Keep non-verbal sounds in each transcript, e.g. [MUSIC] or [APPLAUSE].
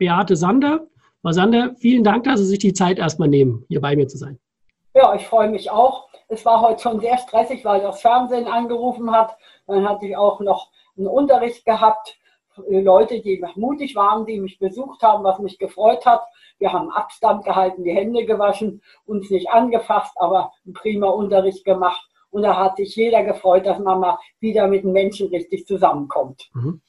Beate Sander. Frau Sander, vielen Dank, dass Sie sich die Zeit erstmal nehmen, hier bei mir zu sein. Ja, ich freue mich auch. Es war heute schon sehr stressig, weil das Fernsehen angerufen hat. Dann hatte ich auch noch einen Unterricht gehabt. Leute, die mutig waren, die mich besucht haben, was mich gefreut hat. Wir haben Abstand gehalten, die Hände gewaschen, uns nicht angefasst, aber einen prima Unterricht gemacht. Und da hat sich jeder gefreut, dass man mal wieder mit den Menschen richtig zusammenkommt. Mhm.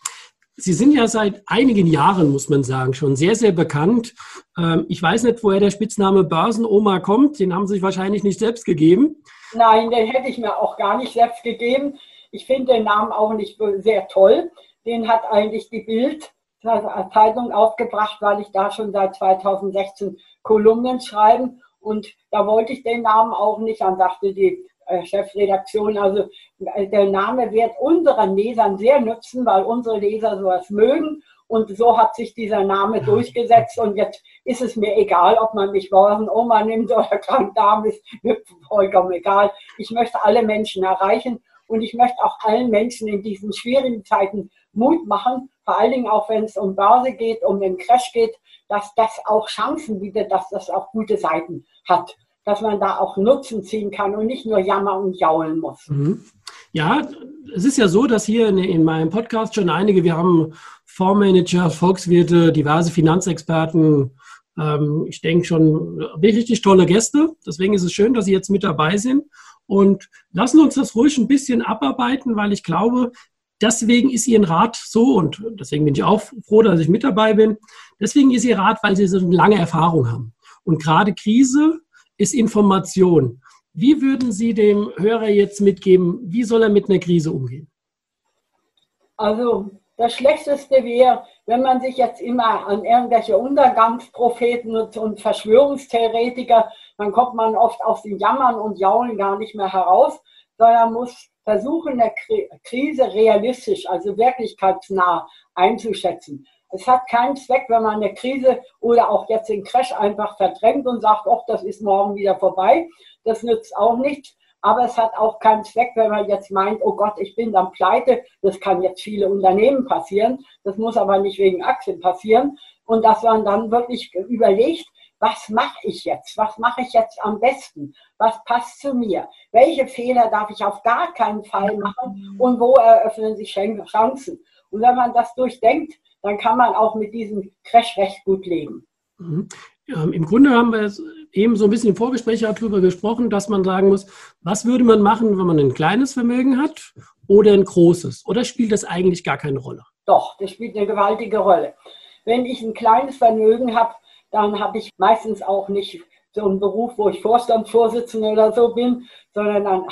Sie sind ja seit einigen Jahren, muss man sagen, schon sehr, sehr bekannt. Ähm, ich weiß nicht, woher der Spitzname Börsenoma kommt. Den haben Sie sich wahrscheinlich nicht selbst gegeben. Nein, den hätte ich mir auch gar nicht selbst gegeben. Ich finde den Namen auch nicht sehr toll. Den hat eigentlich die Bild Zeitung aufgebracht, weil ich da schon seit 2016 Kolumnen schreibe. Und da wollte ich den Namen auch nicht. Dann sagte die äh, Chefredaktion. Also äh, der Name wird unseren Lesern sehr nützen, weil unsere Leser sowas mögen. Und so hat sich dieser Name durchgesetzt. Und jetzt ist es mir egal, ob man mich Oma nimmt oder Krankdarm, ist [LAUGHS] mir vollkommen egal. Ich möchte alle Menschen erreichen. Und ich möchte auch allen Menschen in diesen schwierigen Zeiten Mut machen, vor allen Dingen auch wenn es um Börse geht, um den Crash geht, dass das auch Chancen bietet, dass das auch gute Seiten hat dass man da auch Nutzen ziehen kann und nicht nur jammern und jaulen muss. Mhm. Ja, es ist ja so, dass hier in, in, meinem Podcast schon einige, wir haben Fondsmanager, Volkswirte, diverse Finanzexperten, ähm, ich denke schon richtig tolle Gäste. Deswegen ist es schön, dass Sie jetzt mit dabei sind. Und lassen uns das ruhig ein bisschen abarbeiten, weil ich glaube, deswegen ist Ihr Rat so und deswegen bin ich auch froh, dass ich mit dabei bin. Deswegen ist Ihr Rat, weil Sie so eine lange Erfahrung haben. Und gerade Krise ist Information. Wie würden Sie dem Hörer jetzt mitgeben, wie soll er mit einer Krise umgehen? Also das Schlechteste wäre, wenn man sich jetzt immer an irgendwelche Untergangspropheten und Verschwörungstheoretiker, dann kommt man oft aus den Jammern und Jaulen gar nicht mehr heraus, sondern muss versuchen, eine Krise realistisch, also wirklichkeitsnah einzuschätzen. Es hat keinen Zweck, wenn man eine Krise oder auch jetzt den Crash einfach verdrängt und sagt, ach, das ist morgen wieder vorbei. Das nützt auch nichts. Aber es hat auch keinen Zweck, wenn man jetzt meint, oh Gott, ich bin dann pleite. Das kann jetzt viele Unternehmen passieren. Das muss aber nicht wegen Aktien passieren. Und dass man dann wirklich überlegt, was mache ich jetzt? Was mache ich jetzt am besten? Was passt zu mir? Welche Fehler darf ich auf gar keinen Fall machen? Und wo eröffnen sich Chancen? Und wenn man das durchdenkt, dann kann man auch mit diesem Crash recht gut leben. Mhm. Ja, Im Grunde haben wir eben so ein bisschen im Vorgespräch darüber gesprochen, dass man sagen muss, was würde man machen, wenn man ein kleines Vermögen hat oder ein großes? Oder spielt das eigentlich gar keine Rolle? Doch, das spielt eine gewaltige Rolle. Wenn ich ein kleines Vermögen habe, dann habe ich meistens auch nicht so einen Beruf, wo ich Vorstandsvorsitzende oder so bin, sondern dann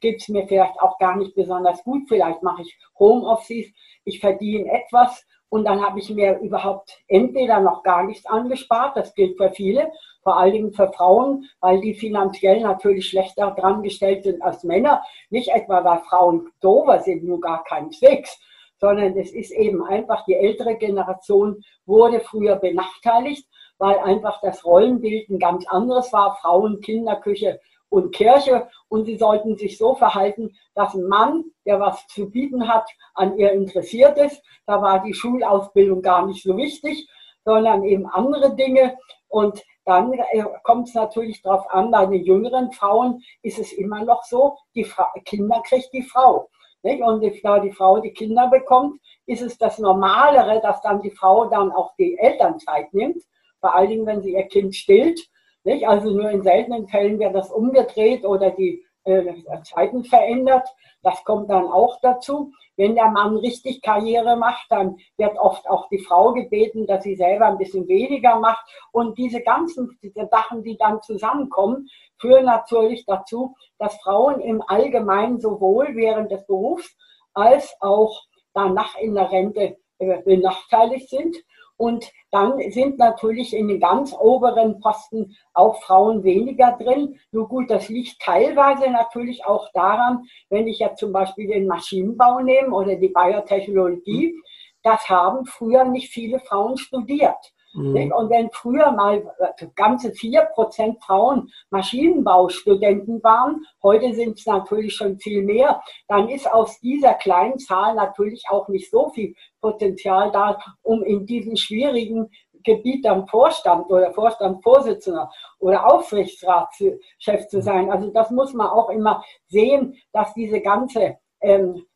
geht es mir vielleicht auch gar nicht besonders gut. Vielleicht mache ich Homeoffice, ich verdiene etwas und dann habe ich mir überhaupt entweder noch gar nichts angespart, das gilt für viele, vor allen Dingen für Frauen, weil die finanziell natürlich schlechter dran gestellt sind als Männer. Nicht etwa, weil Frauen dover sind, nur gar keineswegs, sondern es ist eben einfach, die ältere Generation wurde früher benachteiligt, weil einfach das Rollenbild ein ganz anderes war. Frauen, Kinderküche, und Kirche und sie sollten sich so verhalten, dass ein Mann, der was zu bieten hat, an ihr interessiert ist. Da war die Schulausbildung gar nicht so wichtig, sondern eben andere Dinge. Und dann äh, kommt es natürlich darauf an, bei den jüngeren Frauen ist es immer noch so, die Fra Kinder kriegt die Frau. Nicht? Und da die Frau die Kinder bekommt, ist es das Normalere, dass dann die Frau dann auch die Elternzeit nimmt. Vor allen Dingen, wenn sie ihr Kind stillt nicht? Also nur in seltenen Fällen wird das umgedreht oder die äh, Zeiten verändert. Das kommt dann auch dazu. Wenn der Mann richtig Karriere macht, dann wird oft auch die Frau gebeten, dass sie selber ein bisschen weniger macht. Und diese ganzen Sachen, die dann zusammenkommen, führen natürlich dazu, dass Frauen im Allgemeinen sowohl während des Berufs als auch danach in der Rente äh, benachteiligt sind. Und dann sind natürlich in den ganz oberen Posten auch Frauen weniger drin. Nur gut, das liegt teilweise natürlich auch daran, wenn ich jetzt zum Beispiel den Maschinenbau nehme oder die Biotechnologie, das haben früher nicht viele Frauen studiert. Mhm. Und wenn früher mal äh, ganze vier Prozent Frauen Maschinenbaustudenten waren, heute sind es natürlich schon viel mehr, dann ist aus dieser kleinen Zahl natürlich auch nicht so viel Potenzial da, um in diesem schwierigen Gebiet dann Vorstand oder Vorstandsvorsitzender oder Aufsichtsratschef zu sein. Also das muss man auch immer sehen, dass diese ganze ähm,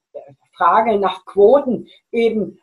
Frage nach Quoten eben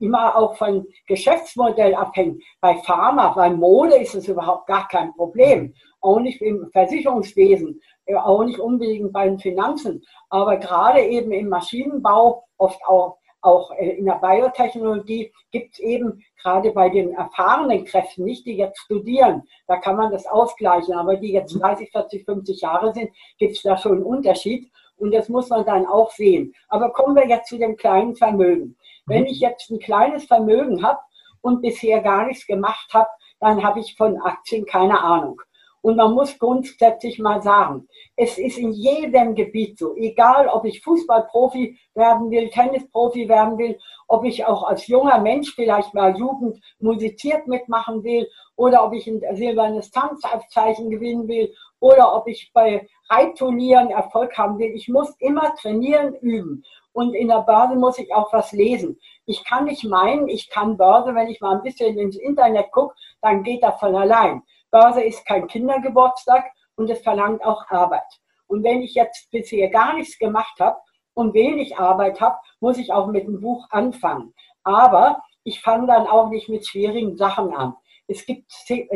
immer auch von Geschäftsmodell abhängt. Bei Pharma, bei Mode ist es überhaupt gar kein Problem. Auch nicht im Versicherungswesen, äh, auch nicht unbedingt bei den Finanzen. Aber gerade eben im Maschinenbau, oft auch, auch äh, in der Biotechnologie, gibt es eben gerade bei den erfahrenen Kräften, nicht die jetzt studieren, da kann man das ausgleichen. Aber die jetzt 30, 40, 50 Jahre sind, gibt es da schon einen Unterschied. Und das muss man dann auch sehen. Aber kommen wir jetzt zu dem kleinen Vermögen. Wenn ich jetzt ein kleines Vermögen habe und bisher gar nichts gemacht habe, dann habe ich von Aktien keine Ahnung. Und man muss grundsätzlich mal sagen, es ist in jedem Gebiet so, egal ob ich Fußballprofi werden will, Tennisprofi werden will, ob ich auch als junger Mensch vielleicht mal Jugend musiziert mitmachen will oder ob ich ein silbernes Tanzabzeichen gewinnen will oder ob ich bei Reitturnieren Erfolg haben will. Ich muss immer trainieren, üben. Und in der Börse muss ich auch was lesen. Ich kann nicht meinen, ich kann Börse, wenn ich mal ein bisschen ins Internet gucke, dann geht das von allein. Börse ist kein Kindergeburtstag und es verlangt auch Arbeit. Und wenn ich jetzt bisher gar nichts gemacht habe und wenig Arbeit habe, muss ich auch mit dem Buch anfangen. Aber ich fange dann auch nicht mit schwierigen Sachen an. Es gibt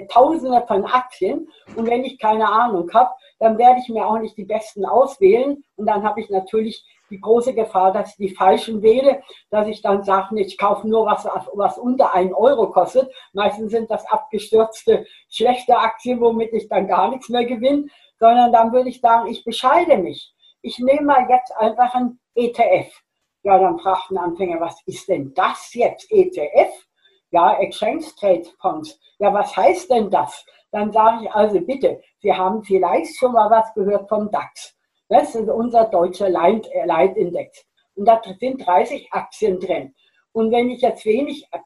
tausende von Aktien und wenn ich keine Ahnung habe, dann werde ich mir auch nicht die besten auswählen und dann habe ich natürlich die große Gefahr, dass ich die falschen wähle, dass ich dann sage, ich kaufe nur was, was unter einen Euro kostet. Meistens sind das abgestürzte, schlechte Aktien, womit ich dann gar nichts mehr gewinne, sondern dann würde ich sagen, ich bescheide mich. Ich nehme mal jetzt einfach ein ETF. Ja, dann fragt ein Anfänger, was ist denn das jetzt, ETF? Ja, Exchange Trade Funds. Ja, was heißt denn das? Dann sage ich also bitte, Sie haben vielleicht schon mal was gehört vom DAX. Das ist unser deutscher äh, Leitindex. Und da sind 30 Aktien drin. Und wenn ich jetzt wenig äh,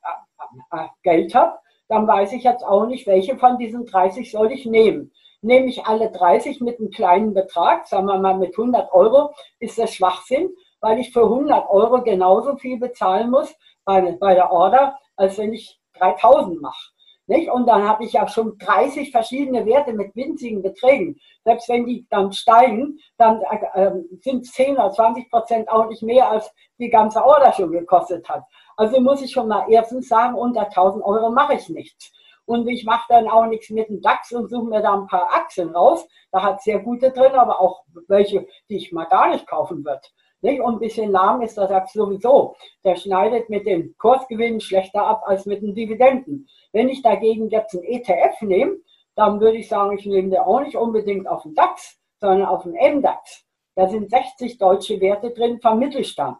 äh, Geld habe, dann weiß ich jetzt auch nicht, welche von diesen 30 soll ich nehmen. Nehme ich alle 30 mit einem kleinen Betrag, sagen wir mal mit 100 Euro, ist das Schwachsinn, weil ich für 100 Euro genauso viel bezahlen muss bei, bei der Order, als wenn ich 3000 mache. Nicht? Und dann habe ich ja schon 30 verschiedene Werte mit winzigen Beträgen. Selbst wenn die dann steigen, dann äh, sind 10 oder 20 Prozent auch nicht mehr, als die ganze Order schon gekostet hat. Also muss ich schon mal erstens sagen, unter 1000 Euro mache ich nichts. Und ich mache dann auch nichts mit dem DAX und suche mir da ein paar Aktien raus. Da hat sehr gute drin, aber auch welche, die ich mal gar nicht kaufen würde. Nicht? Und ein bisschen lahm ist der DAX sowieso. Der schneidet mit den Kursgewinnen schlechter ab als mit den Dividenden. Wenn ich dagegen jetzt einen ETF nehme, dann würde ich sagen, ich nehme den auch nicht unbedingt auf den DAX, sondern auf den MDAX. Da sind 60 deutsche Werte drin vom Mittelstand.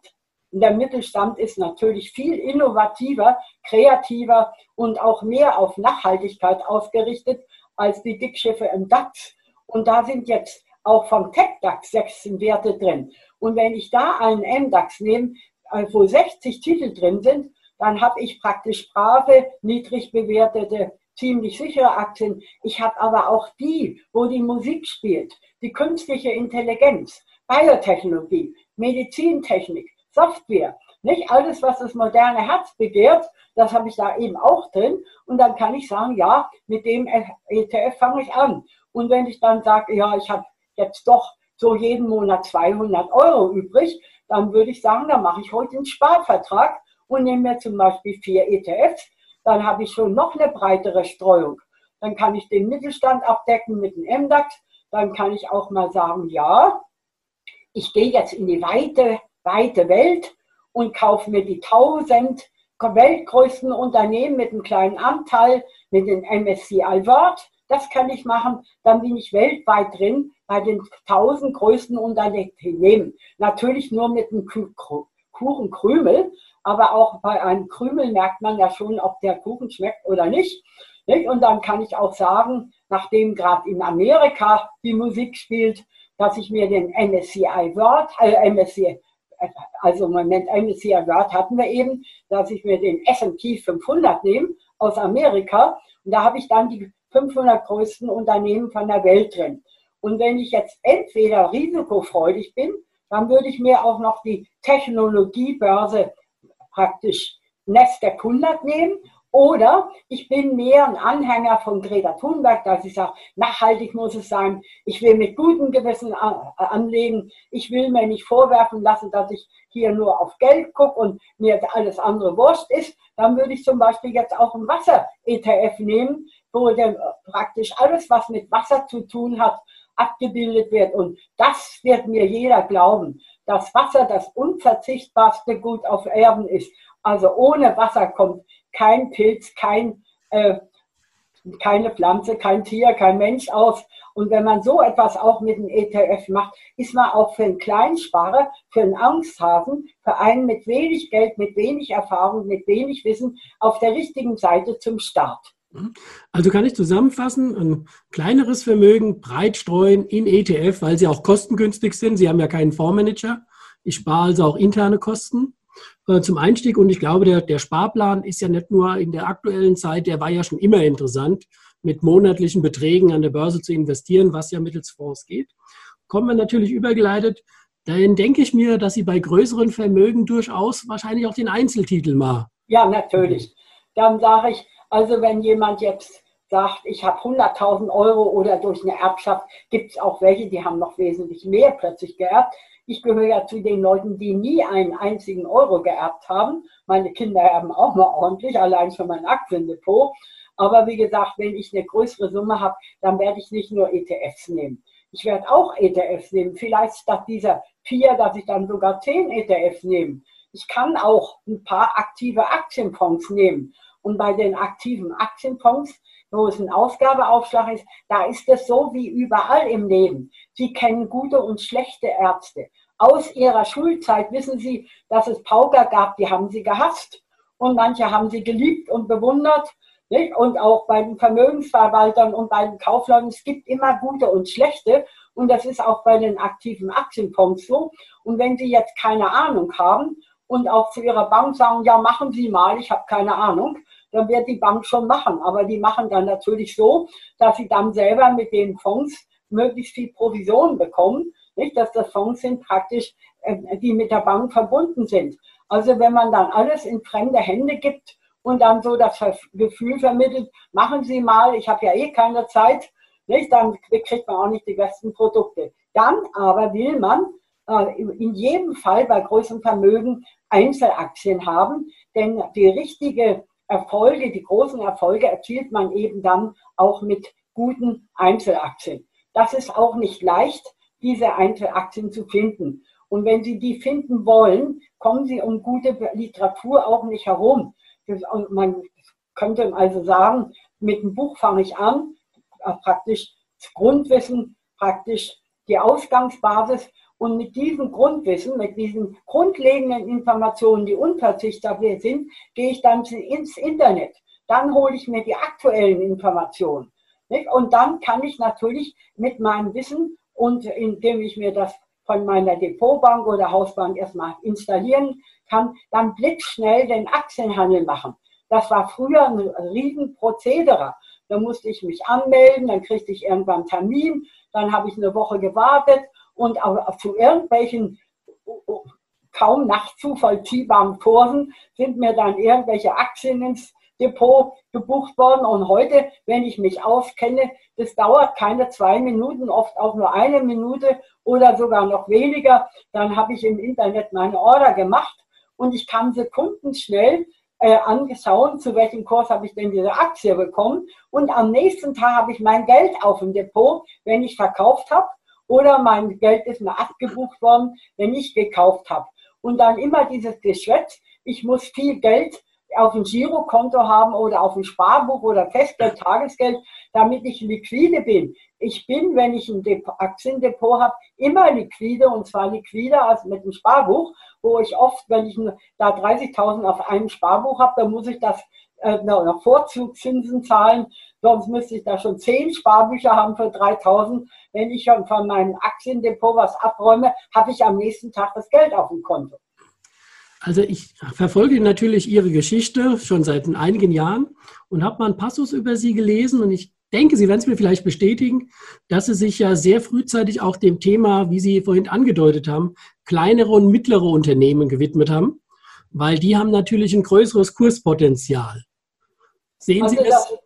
Und der Mittelstand ist natürlich viel innovativer, kreativer und auch mehr auf Nachhaltigkeit ausgerichtet als die Dickschiffe im DAX. Und da sind jetzt auch vom Tech-DAX 16 Werte drin. Und wenn ich da einen MDAX nehme, äh, wo 60 Titel drin sind, dann habe ich praktisch brave, niedrig bewertete, ziemlich sichere Aktien. Ich habe aber auch die, wo die Musik spielt, die künstliche Intelligenz, Biotechnologie, Medizintechnik, Software. Nicht alles, was das moderne Herz begehrt, das habe ich da eben auch drin. Und dann kann ich sagen, ja, mit dem ETF fange ich an. Und wenn ich dann sage, ja, ich habe jetzt doch so jeden Monat 200 Euro übrig, dann würde ich sagen, dann mache ich heute einen Sparvertrag und nehme mir zum Beispiel vier ETFs. Dann habe ich schon noch eine breitere Streuung. Dann kann ich den Mittelstand abdecken mit dem MDAX. Dann kann ich auch mal sagen, ja, ich gehe jetzt in die weite, weite Welt und kaufe mir die 1000 weltgrößten Unternehmen mit einem kleinen Anteil, mit dem MSCI World. Das kann ich machen. Dann bin ich weltweit drin bei den 1000 größten Unternehmen. Natürlich nur mit einem Kuchenkrümel, aber auch bei einem Krümel merkt man ja schon, ob der Kuchen schmeckt oder nicht. Und dann kann ich auch sagen, nachdem gerade in Amerika die Musik spielt, dass ich mir den MSCI World, äh, MSCI, also Moment MSCI World hatten wir eben, dass ich mir den S&P 500 nehme aus Amerika und da habe ich dann die 500 größten Unternehmen von der Welt drin. Und wenn ich jetzt entweder risikofreudig bin, dann würde ich mir auch noch die Technologiebörse praktisch Nasdaq 100 nehmen oder ich bin mehr ein Anhänger von Greta Thunberg, dass ich sage, nachhaltig muss es sein. Ich will mit gutem Gewissen anlegen. Ich will mir nicht vorwerfen lassen, dass ich hier nur auf Geld gucke und mir alles andere Wurst ist. Dann würde ich zum Beispiel jetzt auch ein Wasser-ETF nehmen, wo dann praktisch alles, was mit Wasser zu tun hat, abgebildet wird. Und das wird mir jeder glauben, dass Wasser das unverzichtbarste Gut auf Erden ist. Also ohne Wasser kommt kein Pilz, kein, äh, keine Pflanze, kein Tier, kein Mensch aus. Und wenn man so etwas auch mit dem ETF macht, ist man auch für einen Kleinsparer, für einen Angsthasen, für einen mit wenig Geld, mit wenig Erfahrung, mit wenig Wissen auf der richtigen Seite zum Start. Also kann ich zusammenfassen, ein kleineres Vermögen breit streuen in ETF, weil sie auch kostengünstig sind. Sie haben ja keinen Fondsmanager. Ich spare also auch interne Kosten. Äh, zum Einstieg. Und ich glaube, der, der Sparplan ist ja nicht nur in der aktuellen Zeit, der war ja schon immer interessant, mit monatlichen Beträgen an der Börse zu investieren, was ja mittels Fonds geht. Kommen wir natürlich übergeleitet. Dann denke ich mir, dass Sie bei größeren Vermögen durchaus wahrscheinlich auch den Einzeltitel mal. Ja, natürlich. Dann sage ich, also wenn jemand jetzt sagt, ich habe 100.000 Euro oder durch eine Erbschaft, gibt es auch welche, die haben noch wesentlich mehr plötzlich geerbt. Ich gehöre ja zu den Leuten, die nie einen einzigen Euro geerbt haben. Meine Kinder erben auch mal ordentlich, allein schon mein Aktiendepot. Aber wie gesagt, wenn ich eine größere Summe habe, dann werde ich nicht nur ETFs nehmen. Ich werde auch ETFs nehmen. Vielleicht statt dieser vier, dass ich dann sogar zehn ETFs nehme. Ich kann auch ein paar aktive Aktienfonds nehmen. Und bei den aktiven Aktienfonds wo es ein Ausgabeaufschlag ist, da ist es so wie überall im Leben. Sie kennen gute und schlechte Ärzte. Aus ihrer Schulzeit wissen Sie, dass es Pauker gab, die haben sie gehasst. Und manche haben sie geliebt und bewundert. Nicht? Und auch bei den Vermögensverwaltern und bei den Kaufleuten, es gibt immer gute und schlechte. Und das ist auch bei den aktiven Aktienfonds so. Und wenn Sie jetzt keine Ahnung haben und auch zu Ihrer Bank sagen, ja, machen Sie mal, ich habe keine Ahnung, dann wird die Bank schon machen. Aber die machen dann natürlich so, dass sie dann selber mit den Fonds möglichst viel Provision bekommen. Nicht, dass das Fonds sind praktisch, äh, die mit der Bank verbunden sind. Also wenn man dann alles in fremde Hände gibt und dann so das Gefühl vermittelt, machen Sie mal, ich habe ja eh keine Zeit, nicht, dann kriegt man auch nicht die besten Produkte. Dann aber will man äh, in jedem Fall bei größeren Vermögen Einzelaktien haben, denn die richtige Erfolge, die großen Erfolge erzielt man eben dann auch mit guten Einzelaktien. Das ist auch nicht leicht, diese Einzelaktien zu finden. Und wenn Sie die finden wollen, kommen Sie um gute Literatur auch nicht herum. Und man könnte also sagen, mit dem Buch fange ich an, praktisch Grundwissen, praktisch die Ausgangsbasis und mit diesem Grundwissen, mit diesen grundlegenden Informationen, die unverzichtbar sind, gehe ich dann ins Internet. Dann hole ich mir die aktuellen Informationen. Und dann kann ich natürlich mit meinem Wissen und indem ich mir das von meiner Depotbank oder Hausbank erstmal installieren kann, dann blitzschnell den Aktienhandel machen. Das war früher ein Riesenprozedere. Da musste ich mich anmelden, dann kriegte ich irgendwann einen Termin, dann habe ich eine Woche gewartet und auch zu irgendwelchen kaum nachzuvollziehbaren Kursen sind mir dann irgendwelche Aktien ins Depot gebucht worden. Und heute, wenn ich mich auskenne, das dauert keine zwei Minuten, oft auch nur eine Minute oder sogar noch weniger. Dann habe ich im Internet meine Order gemacht und ich kann sekundenschnell äh, angeschaut, zu welchem Kurs habe ich denn diese Aktie bekommen. Und am nächsten Tag habe ich mein Geld auf dem Depot, wenn ich verkauft habe oder mein Geld ist mir abgebucht worden, wenn ich gekauft habe. Und dann immer dieses Geschwätz, ich muss viel Geld auf dem Girokonto haben oder auf dem Sparbuch oder Festgeld, Tagesgeld, damit ich liquide bin. Ich bin, wenn ich ein Aktiendepot habe, immer liquide und zwar liquider als mit dem Sparbuch, wo ich oft, wenn ich da 30.000 auf einem Sparbuch habe, dann muss ich das äh, noch Vorzugszinsen zahlen, sonst müsste ich da schon zehn Sparbücher haben für 3000. Wenn ich schon von meinem Aktiendepot was abräume, habe ich am nächsten Tag das Geld auf dem Konto. Also ich verfolge natürlich Ihre Geschichte schon seit einigen Jahren und habe mal einen Passus über Sie gelesen und ich denke, Sie werden es mir vielleicht bestätigen, dass Sie sich ja sehr frühzeitig auch dem Thema, wie Sie vorhin angedeutet haben, kleinere und mittlere Unternehmen gewidmet haben, weil die haben natürlich ein größeres Kurspotenzial. Sehen also Sie das? das?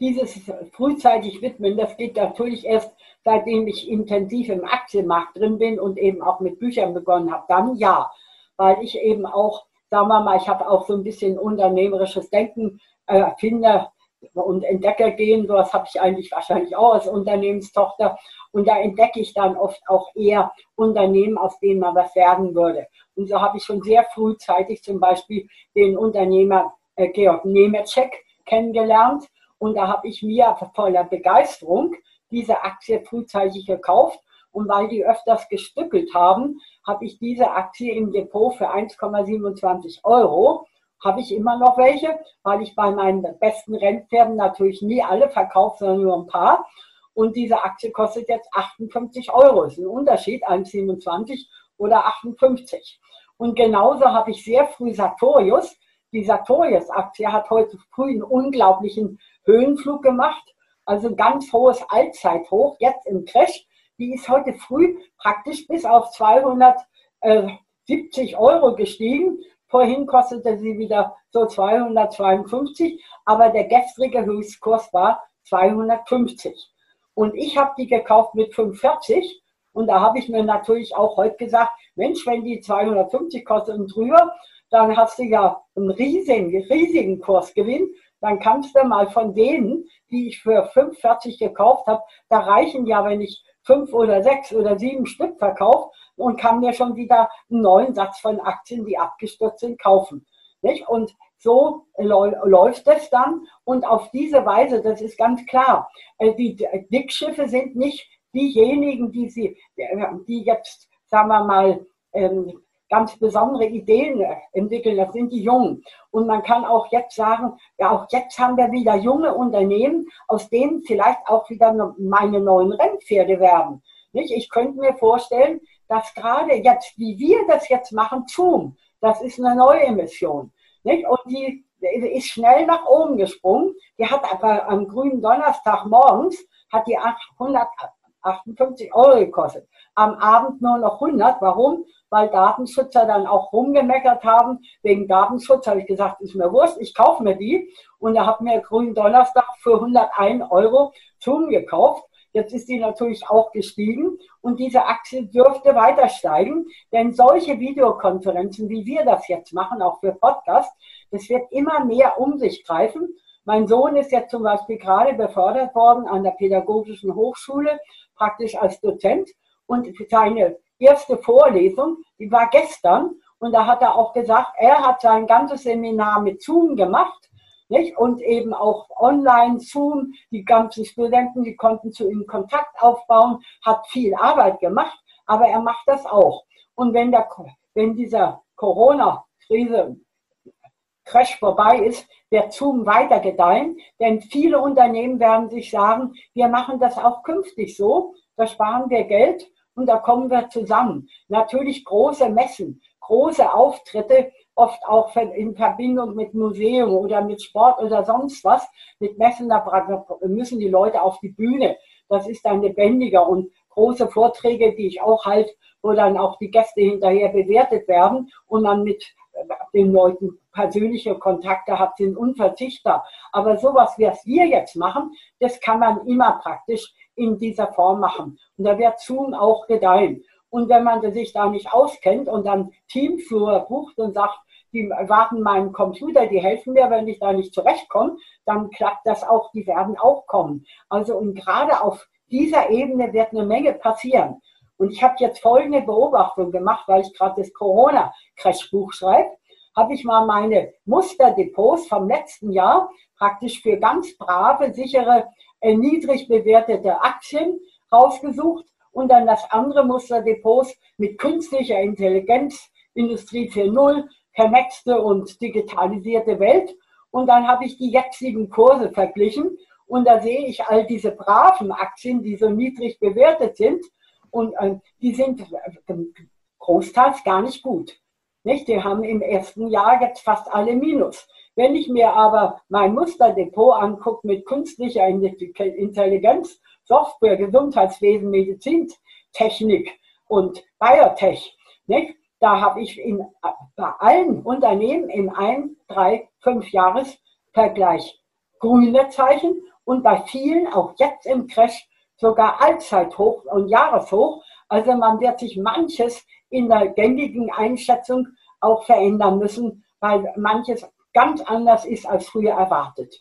Dieses frühzeitig widmen, das geht natürlich erst, seitdem ich intensiv im Aktienmarkt drin bin und eben auch mit Büchern begonnen habe. Dann ja, weil ich eben auch, sagen wir mal, ich habe auch so ein bisschen unternehmerisches Denken, äh, Erfinder und Entdecker gehen, sowas habe ich eigentlich wahrscheinlich auch als Unternehmenstochter. Und da entdecke ich dann oft auch eher Unternehmen, aus denen man was werden würde. Und so habe ich schon sehr frühzeitig zum Beispiel den Unternehmer äh, Georg Nemetschek kennengelernt. Und da habe ich mir voller Begeisterung diese Aktie frühzeitig gekauft. Und weil die öfters gestückelt haben, habe ich diese Aktie im Depot für 1,27 Euro. Habe ich immer noch welche, weil ich bei meinen besten Rennpferden natürlich nie alle verkaufe, sondern nur ein paar. Und diese Aktie kostet jetzt 58 Euro. Das ist ein Unterschied, 1,27 oder 58. Und genauso habe ich sehr früh Sartorius. Die Sartorius-Aktie hat heute früh einen unglaublichen Höhenflug gemacht. Also ein ganz hohes Allzeithoch, jetzt im Crash. Die ist heute früh praktisch bis auf 270 Euro gestiegen. Vorhin kostete sie wieder so 252, aber der gestrige Höchstkurs war 250. Und ich habe die gekauft mit 45 und da habe ich mir natürlich auch heute gesagt, Mensch, wenn die 250 kostet und drüber, dann hast du ja einen riesigen, riesigen Kursgewinn. Dann kannst du mal von denen, die ich für 45 gekauft habe, da reichen ja, wenn ich fünf oder sechs oder sieben Stück verkaufe und kann mir schon wieder einen neuen Satz von Aktien, die abgestürzt sind, kaufen. Nicht? Und so läuft es dann. Und auf diese Weise, das ist ganz klar, äh, die Dickschiffe sind nicht diejenigen, die, sie, die jetzt, sagen wir mal, ähm, ganz besondere Ideen entwickeln. Das sind die Jungen. Und man kann auch jetzt sagen, ja, auch jetzt haben wir wieder junge Unternehmen, aus denen vielleicht auch wieder meine neuen Rennpferde werden. Nicht? Ich könnte mir vorstellen, dass gerade jetzt, wie wir das jetzt machen, Zoom, das ist eine neue Emission. Nicht? Und die ist schnell nach oben gesprungen. Die hat aber am grünen Donnerstag morgens, hat die 858 Euro gekostet. Am Abend nur noch 100. Warum? Weil Datenschützer dann auch rumgemeckert haben. Wegen Datenschutz habe ich gesagt, ist mir wurscht, ich kaufe mir die. Und da habe mir grünen Donnerstag für 101 Euro Zoom gekauft. Jetzt ist die natürlich auch gestiegen und diese Aktie dürfte weiter steigen, denn solche Videokonferenzen, wie wir das jetzt machen, auch für Podcasts, das wird immer mehr um sich greifen. Mein Sohn ist jetzt zum Beispiel gerade befördert worden an der Pädagogischen Hochschule, praktisch als Dozent. Und seine erste Vorlesung, die war gestern. Und da hat er auch gesagt, er hat sein ganzes Seminar mit Zoom gemacht nicht? Und eben auch online, Zoom, die ganzen Studenten, die konnten zu ihm Kontakt aufbauen, hat viel Arbeit gemacht, aber er macht das auch. Und wenn, der, wenn dieser Corona-Krise Crash vorbei ist, wird Zoom weiter gedeihen, denn viele Unternehmen werden sich sagen, wir machen das auch künftig so, da sparen wir Geld und da kommen wir zusammen. Natürlich große Messen, große Auftritte, oft auch in Verbindung mit Museum oder mit Sport oder sonst was, mit Messen, da müssen die Leute auf die Bühne. Das ist dann lebendiger und große Vorträge, die ich auch halt, wo dann auch die Gäste hinterher bewertet werden und man mit den Leuten persönliche Kontakte hat, sind unverzichtbar. Aber sowas, was wir jetzt machen, das kann man immer praktisch in dieser Form machen. Und da wird Zoom auch gedeihen. Und wenn man sich da nicht auskennt und dann Teamflur bucht und sagt, die warten meinen Computer, die helfen mir, wenn ich da nicht zurechtkomme, dann klappt das auch, die werden auch kommen. Also und gerade auf dieser Ebene wird eine Menge passieren. Und ich habe jetzt folgende Beobachtung gemacht, weil ich gerade das Corona-Crash-Buch schreibe. habe ich mal meine Musterdepots vom letzten Jahr praktisch für ganz brave, sichere, äh, niedrig bewertete Aktien rausgesucht und dann das andere Musterdepots mit künstlicher Intelligenz, Industrie 4.0, vernetzte und digitalisierte Welt. Und dann habe ich die jetzigen Kurse verglichen und da sehe ich all diese braven Aktien, die so niedrig bewertet sind und äh, die sind äh, großteils gar nicht gut. Nicht? Die haben im ersten Jahr jetzt fast alle Minus. Wenn ich mir aber mein Musterdepot angucke mit künstlicher Intelligenz, Software, Gesundheitswesen, Medizintechnik und Biotech, nicht? da habe ich in, bei allen Unternehmen im 1, 3, 5 Jahresvergleich grüne Zeichen und bei vielen auch jetzt im Crash sogar Allzeithoch und Jahreshoch. Also man wird sich manches in der gängigen Einschätzung auch verändern müssen, weil manches ganz anders ist als früher erwartet.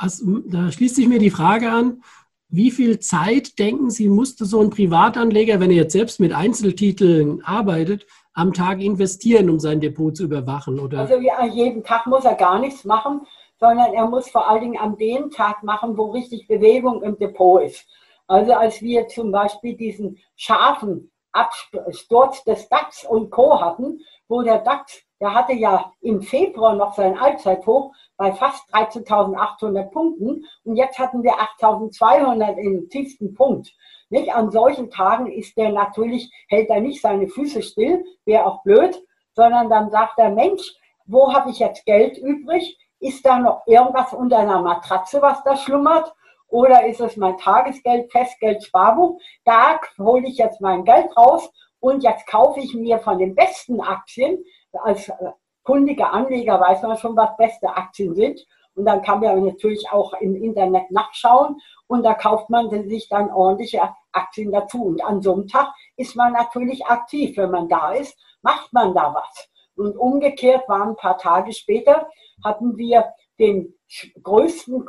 Was, da schließt sich mir die Frage an, wie viel Zeit, denken Sie, musste so ein Privatanleger, wenn er jetzt selbst mit Einzeltiteln arbeitet, am Tag investieren, um sein Depot zu überwachen? Oder? Also ja, jeden Tag muss er gar nichts machen, sondern er muss vor allen Dingen an dem Tag machen, wo richtig Bewegung im Depot ist. Also als wir zum Beispiel diesen scharfen Absturz des DAX und Co. hatten, wo der DAX, der hatte ja im Februar noch sein Allzeithoch bei fast 13.800 Punkten und jetzt hatten wir 8.200 im tiefsten Punkt. Nicht? An solchen Tagen ist der natürlich, hält er nicht seine Füße still, wäre auch blöd, sondern dann sagt er, Mensch, wo habe ich jetzt Geld übrig? Ist da noch irgendwas unter einer Matratze, was da schlummert? Oder ist es mein Tagesgeld, Festgeld, Sparbuch? Da hole ich jetzt mein Geld raus und jetzt kaufe ich mir von den besten Aktien. Als kundiger Anleger weiß man schon, was beste Aktien sind. Und dann kann man natürlich auch im Internet nachschauen und da kauft man sich dann ordentliche Aktien dazu. Und an so einem Tag ist man natürlich aktiv. Wenn man da ist, macht man da was. Und umgekehrt waren ein paar Tage später, hatten wir den größten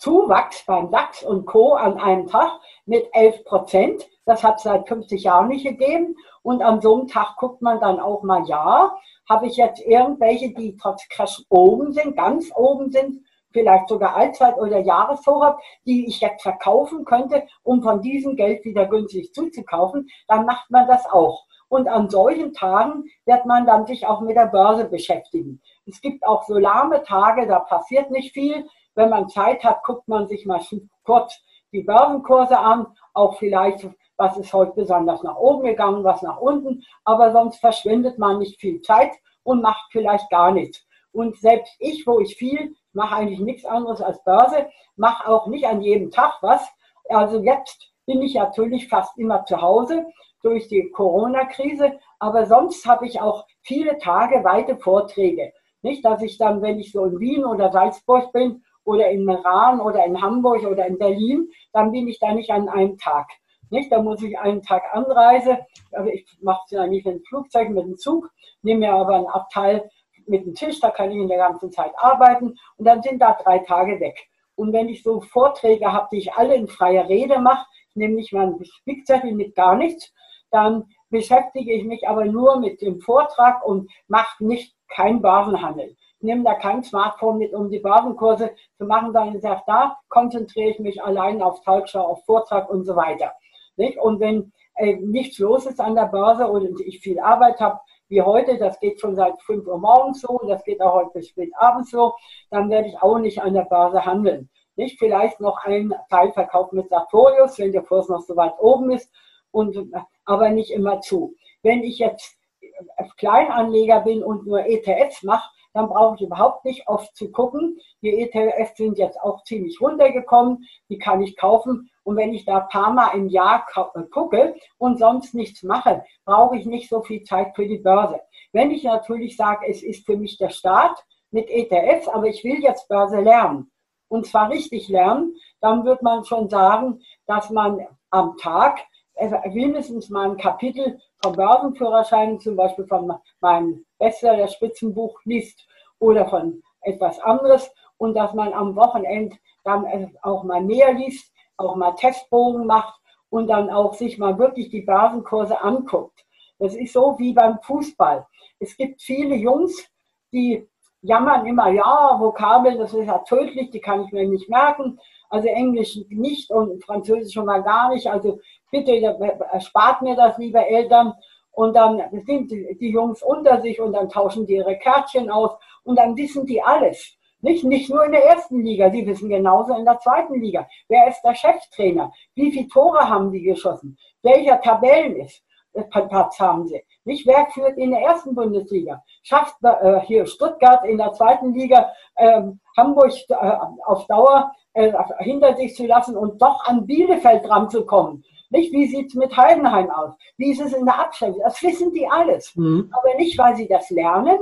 Zuwachs beim DAX und Co. an einem Tag mit 11 Prozent. Das hat es seit 50 Jahren nicht gegeben. Und an so einem Tag guckt man dann auch mal, ja, habe ich jetzt irgendwelche, die trotz Crash oben sind, ganz oben sind, vielleicht sogar Allzeit- oder Jahresvorrat, die ich jetzt verkaufen könnte, um von diesem Geld wieder günstig zuzukaufen, dann macht man das auch. Und an solchen Tagen wird man dann sich auch mit der Börse beschäftigen. Es gibt auch so lahme Tage, da passiert nicht viel. Wenn man Zeit hat, guckt man sich mal kurz die Börsenkurse an, auch vielleicht, was ist heute besonders nach oben gegangen, was nach unten, aber sonst verschwindet man nicht viel Zeit und macht vielleicht gar nichts. Und selbst ich, wo ich viel, mache eigentlich nichts anderes als Börse, mache auch nicht an jedem Tag was. Also jetzt bin ich natürlich fast immer zu Hause durch die Corona-Krise, aber sonst habe ich auch viele Tage weite Vorträge. Nicht, dass ich dann, wenn ich so in Wien oder Salzburg bin oder in Meran oder in Hamburg oder in Berlin, dann bin ich da nicht an einem Tag. Nicht? Da muss ich einen Tag anreise. Aber ich mache es ja nicht mit dem Flugzeug, mit dem Zug, nehme mir aber einen Abteil mit dem Tisch, da kann ich in der ganzen Zeit arbeiten und dann sind da drei Tage weg. Und wenn ich so Vorträge habe, die ich alle in freier Rede mache, ich nehme nicht mal einen Spickzettel mit gar nichts, dann beschäftige ich mich aber nur mit dem Vortrag und mache nicht kein Börsenhandel. Ich nehme da kein Smartphone mit, um die Börsenkurse zu machen, sondern ich sage, da konzentriere ich mich allein auf Talkshow, auf Vortrag und so weiter. Nicht? Und wenn äh, nichts los ist an der Börse oder ich viel Arbeit habe, wie heute, das geht schon seit 5 Uhr morgens so, das geht auch heute bis spät abends so, dann werde ich auch nicht an der Börse handeln. Nicht vielleicht noch einen Teil verkaufen mit Sartorius, wenn der Kurs noch so weit oben ist, und, aber nicht immer zu. Wenn ich jetzt Kleinanleger bin und nur ETFs mache, dann brauche ich überhaupt nicht oft zu gucken. Die ETFs sind jetzt auch ziemlich runtergekommen, die kann ich kaufen. Und wenn ich da ein paar Mal im Jahr äh, gucke und sonst nichts mache, brauche ich nicht so viel Zeit für die Börse. Wenn ich natürlich sage, es ist für mich der Start mit ETFs, aber ich will jetzt Börse lernen und zwar richtig lernen, dann wird man schon sagen, dass man am Tag mindestens mal ein Kapitel vom Börsenführerschein, zum Beispiel von meinem Bestseller Spitzenbuch liest oder von etwas anderes und dass man am Wochenende dann auch mal mehr liest, auch mal Testbogen macht und dann auch sich mal wirklich die Börsenkurse anguckt. Das ist so wie beim Fußball. es gibt viele Jungs, die jammern immer, ja, Vokabeln, das ist ja tödlich, die kann ich mir nicht merken. Also Englisch nicht und Französisch schon mal gar nicht. Also bitte erspart mir das, liebe Eltern. Und dann sind die Jungs unter sich und dann tauschen die ihre Kärtchen aus und dann wissen die alles. Nicht, nicht nur in der ersten Liga, die wissen genauso in der zweiten Liga. Wer ist der Cheftrainer? Wie viele Tore haben die geschossen? Welcher Tabellen ist? Äh, Platz haben sie. Nicht wer führt in der ersten Bundesliga? Schafft äh, hier Stuttgart in der zweiten Liga äh, Hamburg äh, auf Dauer äh, hinter sich zu lassen und doch an Bielefeld dran zu kommen. Nicht? Wie sieht es mit Heidenheim aus? Wie ist es in der Abstellung? Das wissen die alles. Mhm. Aber nicht, weil sie das lernen,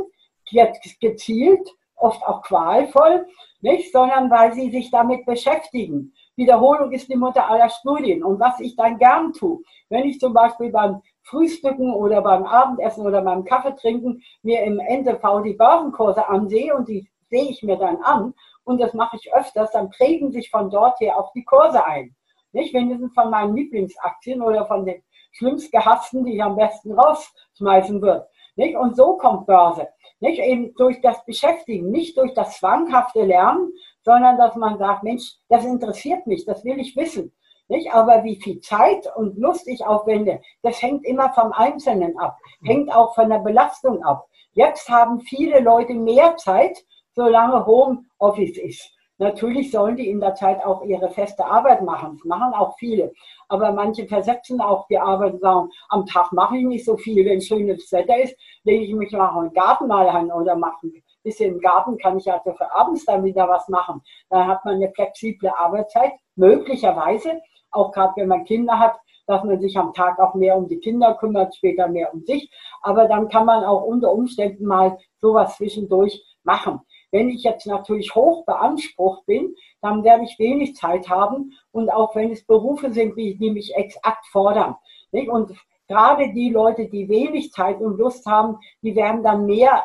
jetzt gezielt, oft auch qualvoll, nicht? sondern weil sie sich damit beschäftigen. Wiederholung ist die Mutter aller Studien. Und was ich dann gern tue, wenn ich zum Beispiel beim Frühstücken oder beim Abendessen oder beim Kaffee trinken mir im NTV die Börsenkurse ansehe und die sehe ich mir dann an und das mache ich öfters, dann prägen sich von dort her auch die Kurse ein. Nicht wenigstens von meinen Lieblingsaktien oder von den schlimmst gehassten, die ich am besten rausschmeißen würde. Nicht? Und so kommt Börse. Nicht eben durch das Beschäftigen, nicht durch das zwanghafte Lernen, sondern dass man sagt, Mensch, das interessiert mich, das will ich wissen. Nicht? Aber wie viel Zeit und Lust ich aufwende, das hängt immer vom Einzelnen ab, hängt auch von der Belastung ab. Jetzt haben viele Leute mehr Zeit, solange Homeoffice ist. Natürlich sollen die in der Zeit auch ihre feste Arbeit machen. Das machen auch viele. Aber manche versetzen auch die Arbeit und sagen, am Tag mache ich nicht so viel. Wenn schönes Wetter ist, lege ich mich auch im Garten mal an oder mache ein bisschen im Garten, kann ich also für abends dann wieder was machen. Dann hat man eine flexible Arbeitszeit, möglicherweise, auch gerade wenn man Kinder hat, dass man sich am Tag auch mehr um die Kinder kümmert, später mehr um sich. Aber dann kann man auch unter Umständen mal sowas zwischendurch machen. Wenn ich jetzt natürlich hoch beansprucht bin, dann werde ich wenig Zeit haben und auch wenn es Berufe sind, die mich exakt fordern. Und gerade die Leute, die wenig Zeit und Lust haben, die werden dann mehr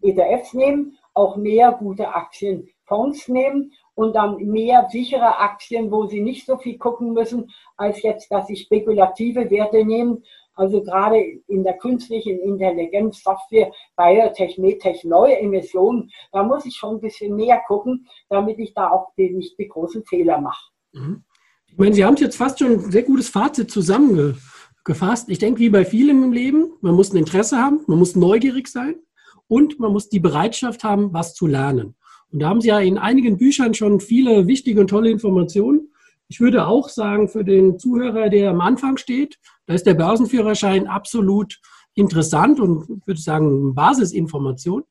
ETFs nehmen, auch mehr gute Aktienfonds nehmen und dann mehr sichere Aktien, wo sie nicht so viel gucken müssen, als jetzt, dass sie spekulative Werte nehmen also gerade in der künstlichen Intelligenz, Software, Biotech, Medtech, neue Emissionen, da muss ich schon ein bisschen mehr gucken, damit ich da auch nicht die großen Fehler mache. Mhm. Ich meine, Sie haben jetzt fast schon ein sehr gutes Fazit zusammengefasst. Ich denke, wie bei vielen im Leben, man muss ein Interesse haben, man muss neugierig sein und man muss die Bereitschaft haben, was zu lernen. Und da haben Sie ja in einigen Büchern schon viele wichtige und tolle Informationen. Ich würde auch sagen, für den Zuhörer, der am Anfang steht, da ist der Börsenführerschein absolut interessant und würde sagen Basisinformation.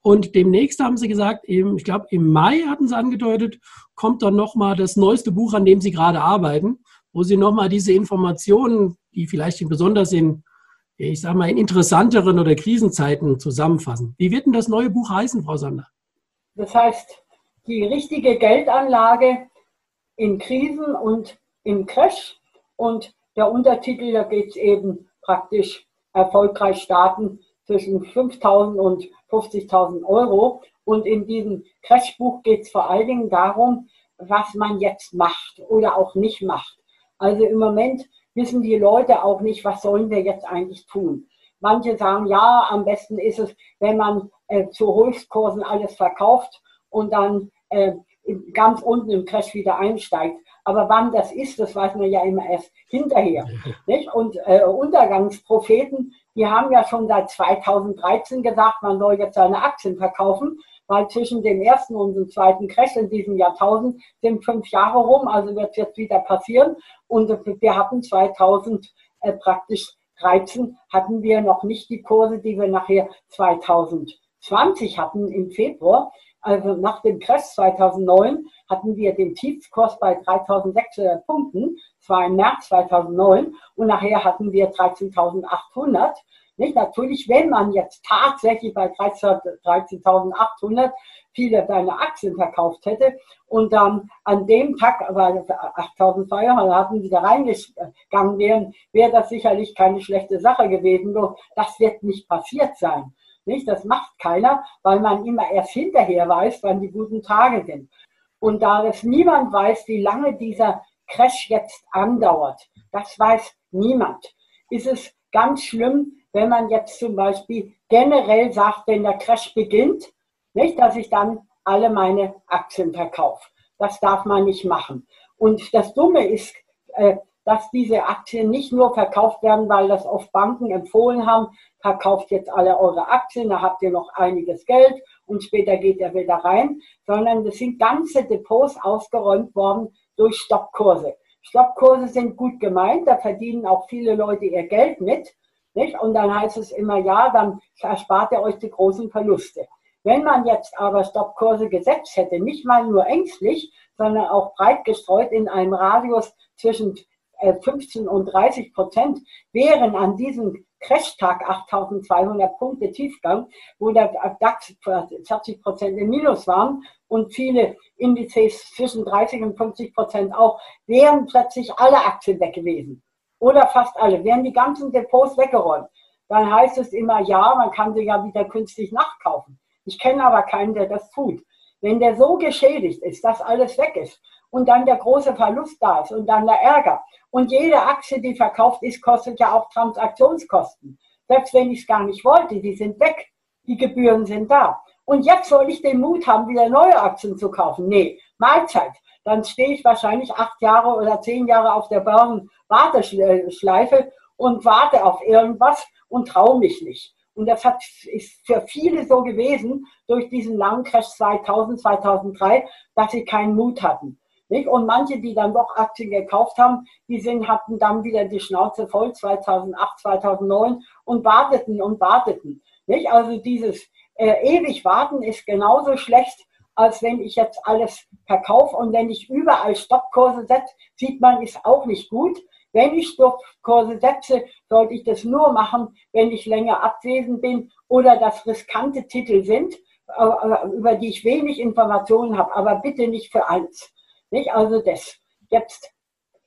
Und demnächst haben Sie gesagt, ich glaube im Mai hatten Sie angedeutet, kommt dann nochmal das neueste Buch, an dem Sie gerade arbeiten, wo Sie nochmal diese Informationen, die vielleicht besonders in, ich sage mal, in interessanteren oder Krisenzeiten zusammenfassen. Wie wird denn das neue Buch heißen, Frau Sander? Das heißt, die richtige Geldanlage in Krisen und im Crash und der Untertitel, da geht es eben praktisch erfolgreich starten zwischen 5.000 und 50.000 Euro. Und in diesem Crashbuch geht es vor allen Dingen darum, was man jetzt macht oder auch nicht macht. Also im Moment wissen die Leute auch nicht, was sollen wir jetzt eigentlich tun. Manche sagen, ja, am besten ist es, wenn man äh, zu Höchstkursen alles verkauft und dann äh, ganz unten im Crash wieder einsteigt. Aber wann das ist, das weiß man ja immer erst hinterher. Nicht? Und äh, Untergangspropheten, die haben ja schon seit 2013 gesagt, man soll jetzt seine Aktien verkaufen, weil zwischen dem ersten und dem zweiten Crash in diesem Jahrtausend sind fünf Jahre rum, also wird es jetzt wieder passieren. Und wir hatten 2000 äh, praktisch 13 hatten wir noch nicht die Kurse, die wir nachher 2020 hatten im Februar. Also nach dem Crash 2009 hatten wir den Tiefskurs bei 3.600 Punkten. Das war im März 2009 und nachher hatten wir 13.800. Nicht? Natürlich, wenn man jetzt tatsächlich bei 13.800 viele seine Aktien verkauft hätte und dann an dem Tag, weil 8.200 hatten, wieder reingegangen wären, wäre das sicherlich keine schlechte Sache gewesen. Doch das wird nicht passiert sein. Nicht? Das macht keiner, weil man immer erst hinterher weiß, wann die guten Tage sind. Und da es niemand weiß, wie lange dieser Crash jetzt andauert, das weiß niemand, ist es ganz schlimm, wenn man jetzt zum Beispiel generell sagt, wenn der Crash beginnt, nicht, dass ich dann alle meine Aktien verkaufe. Das darf man nicht machen. Und das Dumme ist, äh, dass diese Aktien nicht nur verkauft werden, weil das oft Banken empfohlen haben, verkauft jetzt alle eure Aktien, da habt ihr noch einiges Geld und später geht er wieder rein, sondern es sind ganze Depots ausgeräumt worden durch Stoppkurse. Stoppkurse sind gut gemeint, da verdienen auch viele Leute ihr Geld mit. Nicht? Und dann heißt es immer, ja, dann erspart ihr euch die großen Verluste. Wenn man jetzt aber Stoppkurse gesetzt hätte, nicht mal nur ängstlich, sondern auch breit gestreut in einem Radius zwischen 15 äh, und 30 Prozent, wären an diesem Crashtag 8200 Punkte Tiefgang, wo der DAX 40 Prozent im Minus waren und viele Indizes zwischen 30 und 50 Prozent auch, wären plötzlich alle Aktien weg gewesen. Oder fast alle, wären die ganzen Depots weggeräumt. Dann heißt es immer, ja, man kann sie ja wieder künstlich nachkaufen. Ich kenne aber keinen, der das tut. Wenn der so geschädigt ist, dass alles weg ist und dann der große Verlust da ist und dann der Ärger und jede Aktie, die verkauft ist, kostet ja auch Transaktionskosten. Selbst wenn ich es gar nicht wollte, die sind weg. Die Gebühren sind da. Und jetzt soll ich den Mut haben, wieder neue Aktien zu kaufen. Nee, Mahlzeit. Dann stehe ich wahrscheinlich acht Jahre oder zehn Jahre auf der Börsenwarteschleife und warte auf irgendwas und traue mich nicht. Und das hat, ist für viele so gewesen durch diesen langen Crash 2000, 2003, dass sie keinen Mut hatten. Nicht? Und manche, die dann doch Aktien gekauft haben, die sind, hatten dann wieder die Schnauze voll 2008, 2009 und warteten und warteten. Nicht? Also dieses äh, ewig warten ist genauso schlecht, als wenn ich jetzt alles verkaufe. Und wenn ich überall Stoppkurse setze, sieht man, ist auch nicht gut. Wenn ich Stoppkurse setze, sollte ich das nur machen, wenn ich länger abwesend bin oder das riskante Titel sind, äh, äh, über die ich wenig Informationen habe, aber bitte nicht für alles. Nicht? Also das jetzt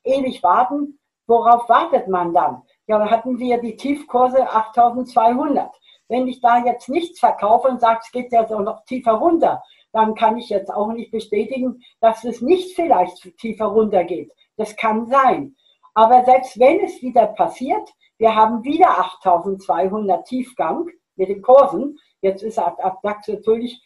ewig warten. Worauf wartet man dann? Ja, hatten wir die Tiefkurse 8200. Wenn ich da jetzt nichts verkaufe und sage, es geht ja so noch tiefer runter, dann kann ich jetzt auch nicht bestätigen, dass es nicht vielleicht tiefer runter geht. Das kann sein. Aber selbst wenn es wieder passiert, wir haben wieder 8200 Tiefgang mit den Kursen. Jetzt ist der DAX natürlich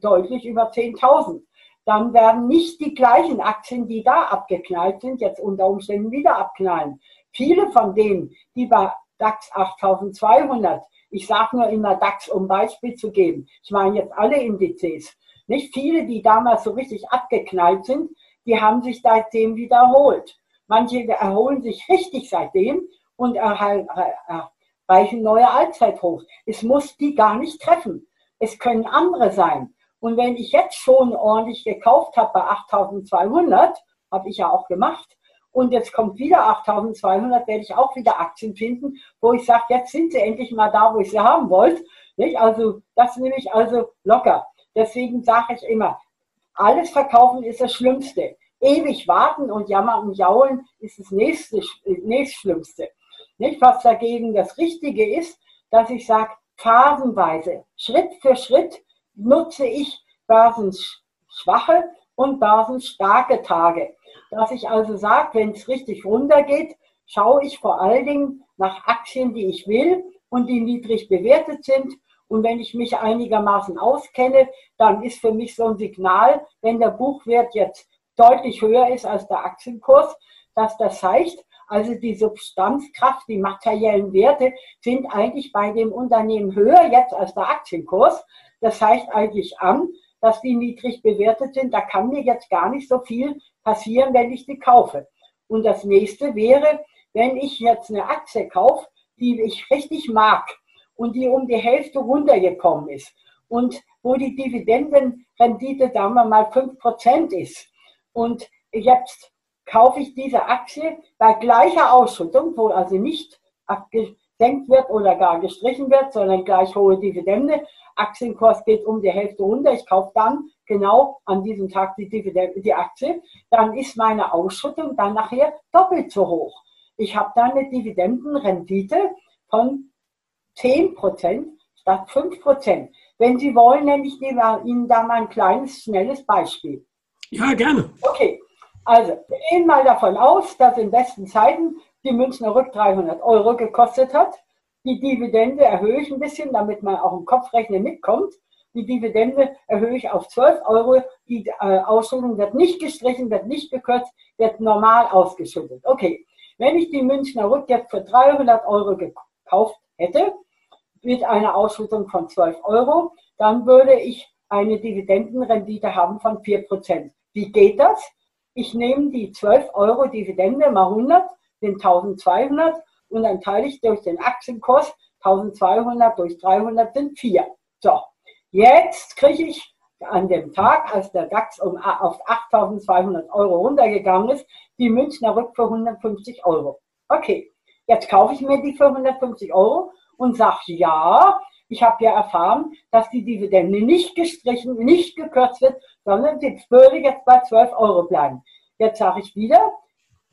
deutlich über 10.000 dann werden nicht die gleichen Aktien, die da abgeknallt sind, jetzt unter Umständen wieder abknallen. Viele von denen, die bei DAX 8200, ich sage nur immer DAX, um Beispiel zu geben, ich meine jetzt alle Indizes, nicht viele, die damals so richtig abgeknallt sind, die haben sich seitdem wiederholt. Manche erholen sich richtig seitdem und erreichen neue Allzeithochs. Es muss die gar nicht treffen. Es können andere sein. Und wenn ich jetzt schon ordentlich gekauft habe bei 8200, habe ich ja auch gemacht, und jetzt kommt wieder 8200, werde ich auch wieder Aktien finden, wo ich sage, jetzt sind sie endlich mal da, wo ich sie haben wollte. Nicht? Also das nehme ich also locker. Deswegen sage ich immer, alles verkaufen ist das Schlimmste. Ewig warten und jammern und jaulen ist das nächste, nächstschlimmste. Nicht? Was dagegen das Richtige ist, dass ich sage, phasenweise, Schritt für Schritt nutze ich börsenschwache und börsenstarke Tage. Dass ich also sage, wenn es richtig runtergeht, schaue ich vor allen Dingen nach Aktien, die ich will und die niedrig bewertet sind. Und wenn ich mich einigermaßen auskenne, dann ist für mich so ein Signal, wenn der Buchwert jetzt deutlich höher ist als der Aktienkurs, dass das heißt, also die Substanzkraft, die materiellen Werte sind eigentlich bei dem Unternehmen höher jetzt als der Aktienkurs. Das heißt eigentlich an, dass die niedrig bewertet sind. Da kann mir jetzt gar nicht so viel passieren, wenn ich die kaufe. Und das nächste wäre, wenn ich jetzt eine Aktie kaufe, die ich richtig mag und die um die Hälfte runtergekommen ist und wo die Dividendenrendite, sagen wir mal, 5% ist. Und jetzt kaufe ich diese Aktie bei gleicher Ausschüttung, wo also nicht abgesenkt wird oder gar gestrichen wird, sondern gleich hohe Dividende, Aktienkurs geht um die Hälfte runter, ich kaufe dann genau an diesem Tag die, Dividende, die Aktie, dann ist meine Ausschüttung dann nachher doppelt so hoch. Ich habe dann eine Dividendenrendite von 10% statt 5%. Wenn Sie wollen, nenne ich Ihnen da mal ein kleines, schnelles Beispiel. Ja, gerne. Okay, also wir gehen mal davon aus, dass in besten Zeiten die Münchner Rück 300 Euro gekostet hat. Die Dividende erhöhe ich ein bisschen, damit man auch im Kopfrechnen mitkommt. Die Dividende erhöhe ich auf 12 Euro. Die äh, Ausschüttung wird nicht gestrichen, wird nicht gekürzt, wird normal ausgeschüttet. Okay, wenn ich die Münchner Rück jetzt für 300 Euro gekauft hätte, mit einer Ausschüttung von 12 Euro, dann würde ich eine Dividendenrendite haben von 4%. Wie geht das? Ich nehme die 12 Euro Dividende mal 100, sind 1200 und dann teile ich durch den Aktienkurs 1200 durch 300 sind 4. So, jetzt kriege ich an dem Tag, als der DAX um, auf 8200 Euro runtergegangen ist, die Münchner Rück für 150 Euro. Okay, jetzt kaufe ich mir die für 150 Euro und sage, ja, ich habe ja erfahren, dass die Dividende nicht gestrichen, nicht gekürzt wird, sondern sie würde jetzt bei 12 Euro bleiben. Jetzt sage ich wieder,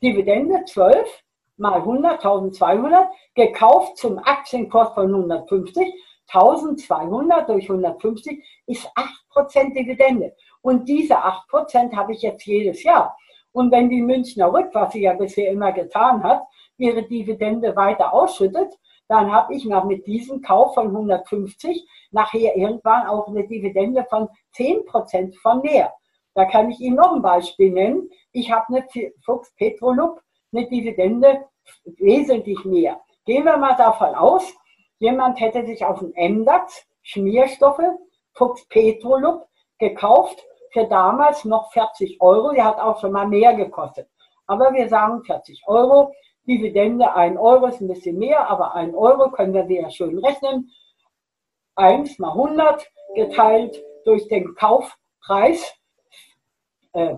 Dividende 12 mal 100, 1200, gekauft zum Aktienkurs von 150, 1200 durch 150 ist 8% Dividende. Und diese 8% habe ich jetzt jedes Jahr. Und wenn die Münchner Rück, was sie ja bisher immer getan hat, ihre Dividende weiter ausschüttet, dann habe ich noch mit diesem Kauf von 150 nachher irgendwann auch eine Dividende von 10% von mehr. Da kann ich Ihnen noch ein Beispiel nennen. Ich habe eine Fuchs Petrolub, eine Dividende wesentlich mehr. Gehen wir mal davon aus, jemand hätte sich auf dem MDAX Schmierstoffe Fuchs Petrolub gekauft für damals noch 40 Euro. Der hat auch schon mal mehr gekostet. Aber wir sagen 40 Euro. Dividende 1 Euro ist ein bisschen mehr, aber 1 Euro können wir sehr schön rechnen. 1 mal 100 geteilt durch den Kaufpreis äh,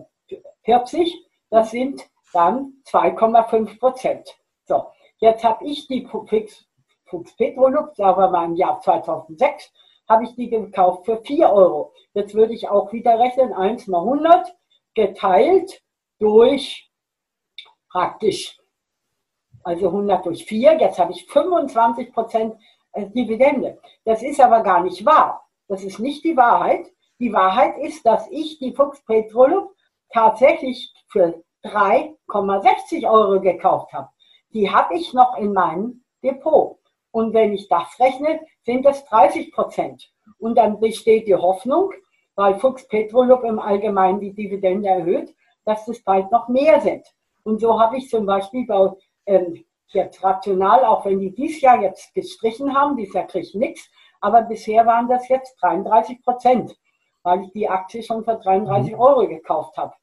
40, das sind dann 2,5 Prozent. So, jetzt habe ich die Fuchs, Fuchs Petrolux, wir mal im Jahr 2006, habe ich die gekauft für 4 Euro. Jetzt würde ich auch wieder rechnen, 1 mal 100 geteilt durch praktisch also 100 durch 4, jetzt habe ich 25 Prozent äh, Dividende. Das ist aber gar nicht wahr. Das ist nicht die Wahrheit. Die Wahrheit ist, dass ich die Fuchs Petroleum tatsächlich für 3,60 Euro gekauft habe. Die habe ich noch in meinem Depot. Und wenn ich das rechne, sind das 30 Prozent. Und dann besteht die Hoffnung, weil Fuchs Petrolub im Allgemeinen die Dividende erhöht, dass es bald noch mehr sind. Und so habe ich zum Beispiel bei ähm, jetzt rational, auch wenn die dies Jahr jetzt gestrichen haben, dies Jahr kriegt nichts, aber bisher waren das jetzt 33 Prozent, weil ich die Aktie schon für 33 mhm. Euro gekauft habe.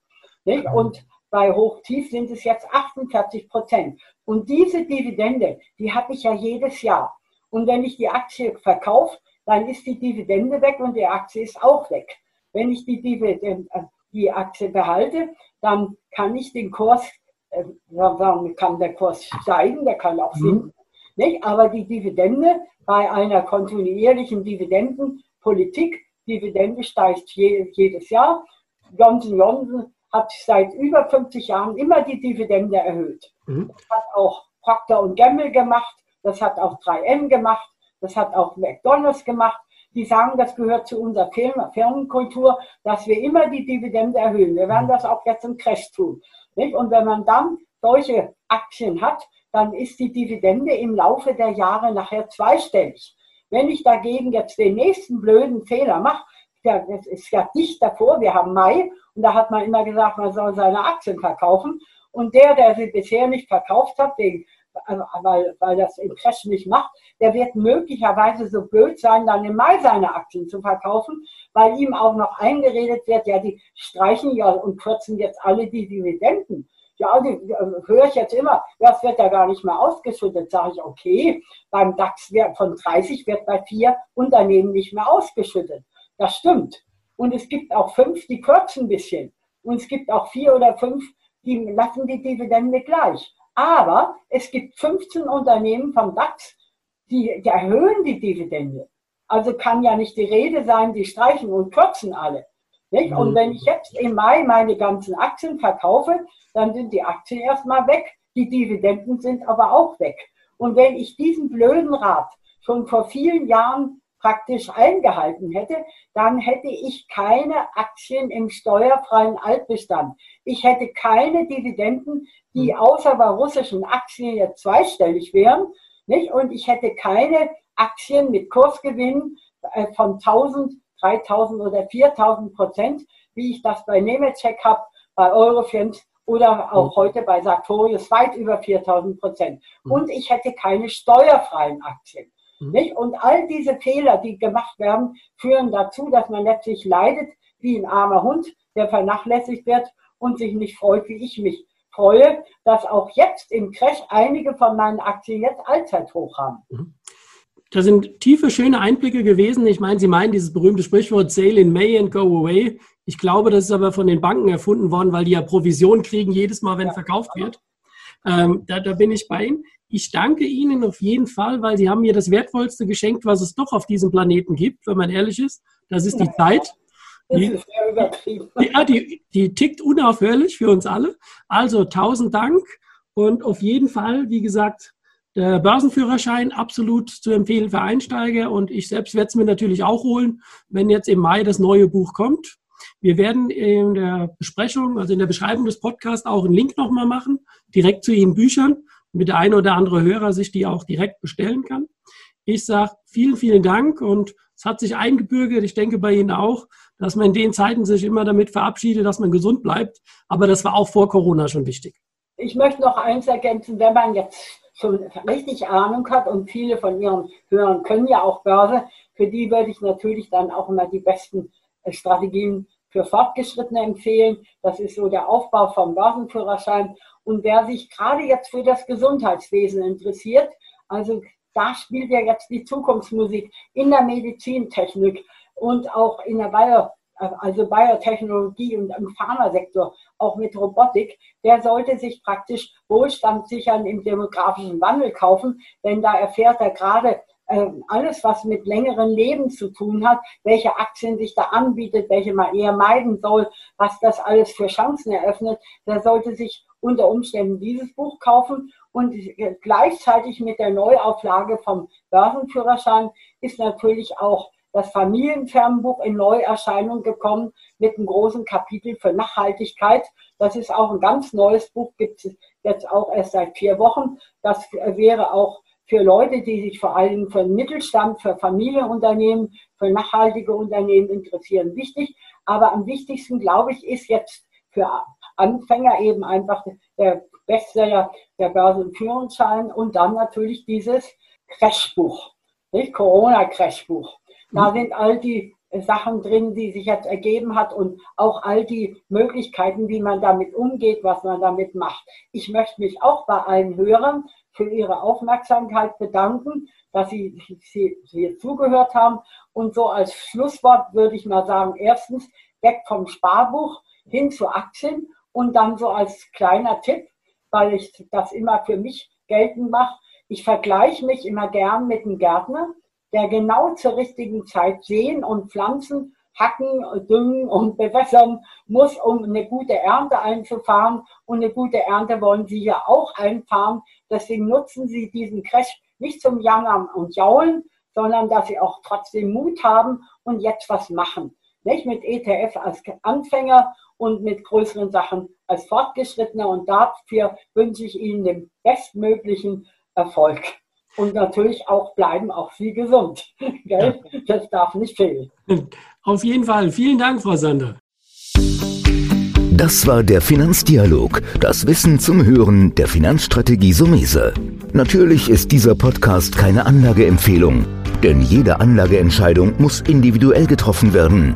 Nicht? Und bei Hochtief sind es jetzt 48 Prozent. Und diese Dividende, die habe ich ja jedes Jahr. Und wenn ich die Aktie verkaufe, dann ist die Dividende weg und die Aktie ist auch weg. Wenn ich die, Dividende, äh, die Aktie behalte, dann kann ich den Kurs dann kann der Kurs steigen, der kann auch sinken. Mhm. Nicht? Aber die Dividende bei einer kontinuierlichen Dividendenpolitik, Dividende steigt je, jedes Jahr. Johnson Johnson hat seit über 50 Jahren immer die Dividende erhöht. Mhm. Das hat auch Procter Gamble gemacht, das hat auch 3M gemacht, das hat auch McDonalds gemacht. Die sagen, das gehört zu unserer Firmenkultur, dass wir immer die Dividende erhöhen. Wir werden das auch jetzt im Crash tun. Nicht? Und wenn man dann solche Aktien hat, dann ist die Dividende im Laufe der Jahre nachher zweistellig. Wenn ich dagegen jetzt den nächsten blöden Fehler mache, ja, ist ja dicht davor, wir haben Mai und da hat man immer gesagt, man soll seine Aktien verkaufen. Und der, der sie bisher nicht verkauft hat, wegen, weil, weil das im Crash nicht macht, der wird möglicherweise so blöd sein, dann im Mai seine Aktien zu verkaufen, weil ihm auch noch eingeredet wird, ja, die streichen ja und kürzen jetzt alle die Dividenden. Ja, die, äh, höre ich jetzt immer, das wird ja gar nicht mehr ausgeschüttet. Sage ich, okay, beim DAX von 30 wird bei vier Unternehmen nicht mehr ausgeschüttet. Das stimmt. Und es gibt auch fünf, die kürzen ein bisschen. Und es gibt auch vier oder fünf, die lassen die Dividende gleich. Aber es gibt 15 Unternehmen vom DAX, die, die erhöhen die Dividende. Also kann ja nicht die Rede sein, die streichen und kürzen alle. Nicht? Und mhm. wenn ich jetzt im Mai meine ganzen Aktien verkaufe, dann sind die Aktien erstmal weg, die Dividenden sind aber auch weg. Und wenn ich diesen blöden Rat schon vor vielen Jahren praktisch eingehalten hätte, dann hätte ich keine Aktien im steuerfreien Altbestand. Ich hätte keine Dividenden, die hm. außer bei russischen Aktien jetzt zweistellig wären. Nicht? Und ich hätte keine Aktien mit Kursgewinnen äh, von 1000, 3000 oder 4000 Prozent, wie ich das bei Nemetschek habe, bei Eurofins oder auch mhm. heute bei Sartorius weit über 4000 Prozent. Mhm. Und ich hätte keine steuerfreien Aktien. Nicht? Und all diese Fehler, die gemacht werden, führen dazu, dass man letztlich leidet wie ein armer Hund, der vernachlässigt wird und sich nicht freut, wie ich mich freue, dass auch jetzt im Crash einige von meinen Aktien jetzt Allzeithoch haben. Mhm. Das sind tiefe, schöne Einblicke gewesen. Ich meine, Sie meinen dieses berühmte Sprichwort Sail in May and go away. Ich glaube, das ist aber von den Banken erfunden worden, weil die ja Provision kriegen jedes Mal, wenn ja. verkauft wird. Ähm, da, da bin ich bei Ihnen. Ich danke Ihnen auf jeden Fall, weil Sie haben mir das wertvollste geschenkt, was es doch auf diesem Planeten gibt, wenn man ehrlich ist. Das ist die ja. Zeit. Die, [LAUGHS] ja, die, die tickt unaufhörlich für uns alle. Also tausend Dank und auf jeden Fall, wie gesagt, der Börsenführerschein absolut zu empfehlen für Einsteiger und ich selbst werde es mir natürlich auch holen, wenn jetzt im Mai das neue Buch kommt. Wir werden in der Besprechung, also in der Beschreibung des Podcasts auch einen Link nochmal machen, direkt zu Ihren Büchern, damit der eine oder andere Hörer sich die auch direkt bestellen kann. Ich sage vielen, vielen Dank und es hat sich eingebürgert, ich denke bei Ihnen auch, dass man in den Zeiten sich immer damit verabschiedet, dass man gesund bleibt. Aber das war auch vor Corona schon wichtig. Ich möchte noch eins ergänzen, wenn man jetzt schon richtig Ahnung hat und viele von ihren Hörern können ja auch Börse, für die würde ich natürlich dann auch immer die besten Strategien für Fortgeschrittene empfehlen. Das ist so der Aufbau vom Börsenführerschein. Und wer sich gerade jetzt für das Gesundheitswesen interessiert, also da spielt ja jetzt die Zukunftsmusik in der Medizintechnik und auch in der Bio also Biotechnologie und im Pharmasektor, auch mit Robotik, der sollte sich praktisch Wohlstand sichern im demografischen Wandel kaufen, denn da erfährt er gerade äh, alles, was mit längeren Leben zu tun hat, welche Aktien sich da anbietet, welche man eher meiden soll, was das alles für Chancen eröffnet, der sollte sich unter Umständen dieses Buch kaufen und gleichzeitig mit der Neuauflage vom Börsenführerschein ist natürlich auch das Familienfernbuch in Neuerscheinung gekommen mit einem großen Kapitel für Nachhaltigkeit. Das ist auch ein ganz neues Buch, gibt es jetzt auch erst seit vier Wochen. Das wäre auch für Leute, die sich vor allem für Mittelstand, für Familienunternehmen, für nachhaltige Unternehmen interessieren, wichtig. Aber am wichtigsten, glaube ich, ist jetzt für Anfänger eben einfach der Bestseller der Börse- und Führungsschein und dann natürlich dieses Crashbuch, nicht Corona-Crashbuch. Da sind all die Sachen drin, die sich jetzt ergeben hat und auch all die Möglichkeiten, wie man damit umgeht, was man damit macht. Ich möchte mich auch bei allen Hörern für ihre Aufmerksamkeit bedanken, dass sie, sie, sie zugehört haben. Und so als Schlusswort würde ich mal sagen, erstens weg vom Sparbuch hin zu Aktien und dann so als kleiner Tipp, weil ich das immer für mich geltend mache. Ich vergleiche mich immer gern mit einem Gärtner der genau zur richtigen Zeit sehen und pflanzen, hacken, düngen und [LAUGHS] bewässern muss, um eine gute Ernte einzufahren. Und eine gute Ernte wollen Sie ja auch einfahren. Deswegen nutzen Sie diesen Crash nicht zum Jammern und Jaulen, sondern dass Sie auch trotzdem Mut haben und jetzt was machen. Nicht mit ETF als Anfänger und mit größeren Sachen als Fortgeschrittener. Und dafür wünsche ich Ihnen den bestmöglichen Erfolg. Und natürlich auch bleiben auch Sie gesund. [LAUGHS] Gell? Das darf nicht fehlen. Auf jeden Fall. Vielen Dank, Frau Sander. Das war der Finanzdialog, das Wissen zum Hören der Finanzstrategie Sumese. Natürlich ist dieser Podcast keine Anlageempfehlung, denn jede Anlageentscheidung muss individuell getroffen werden.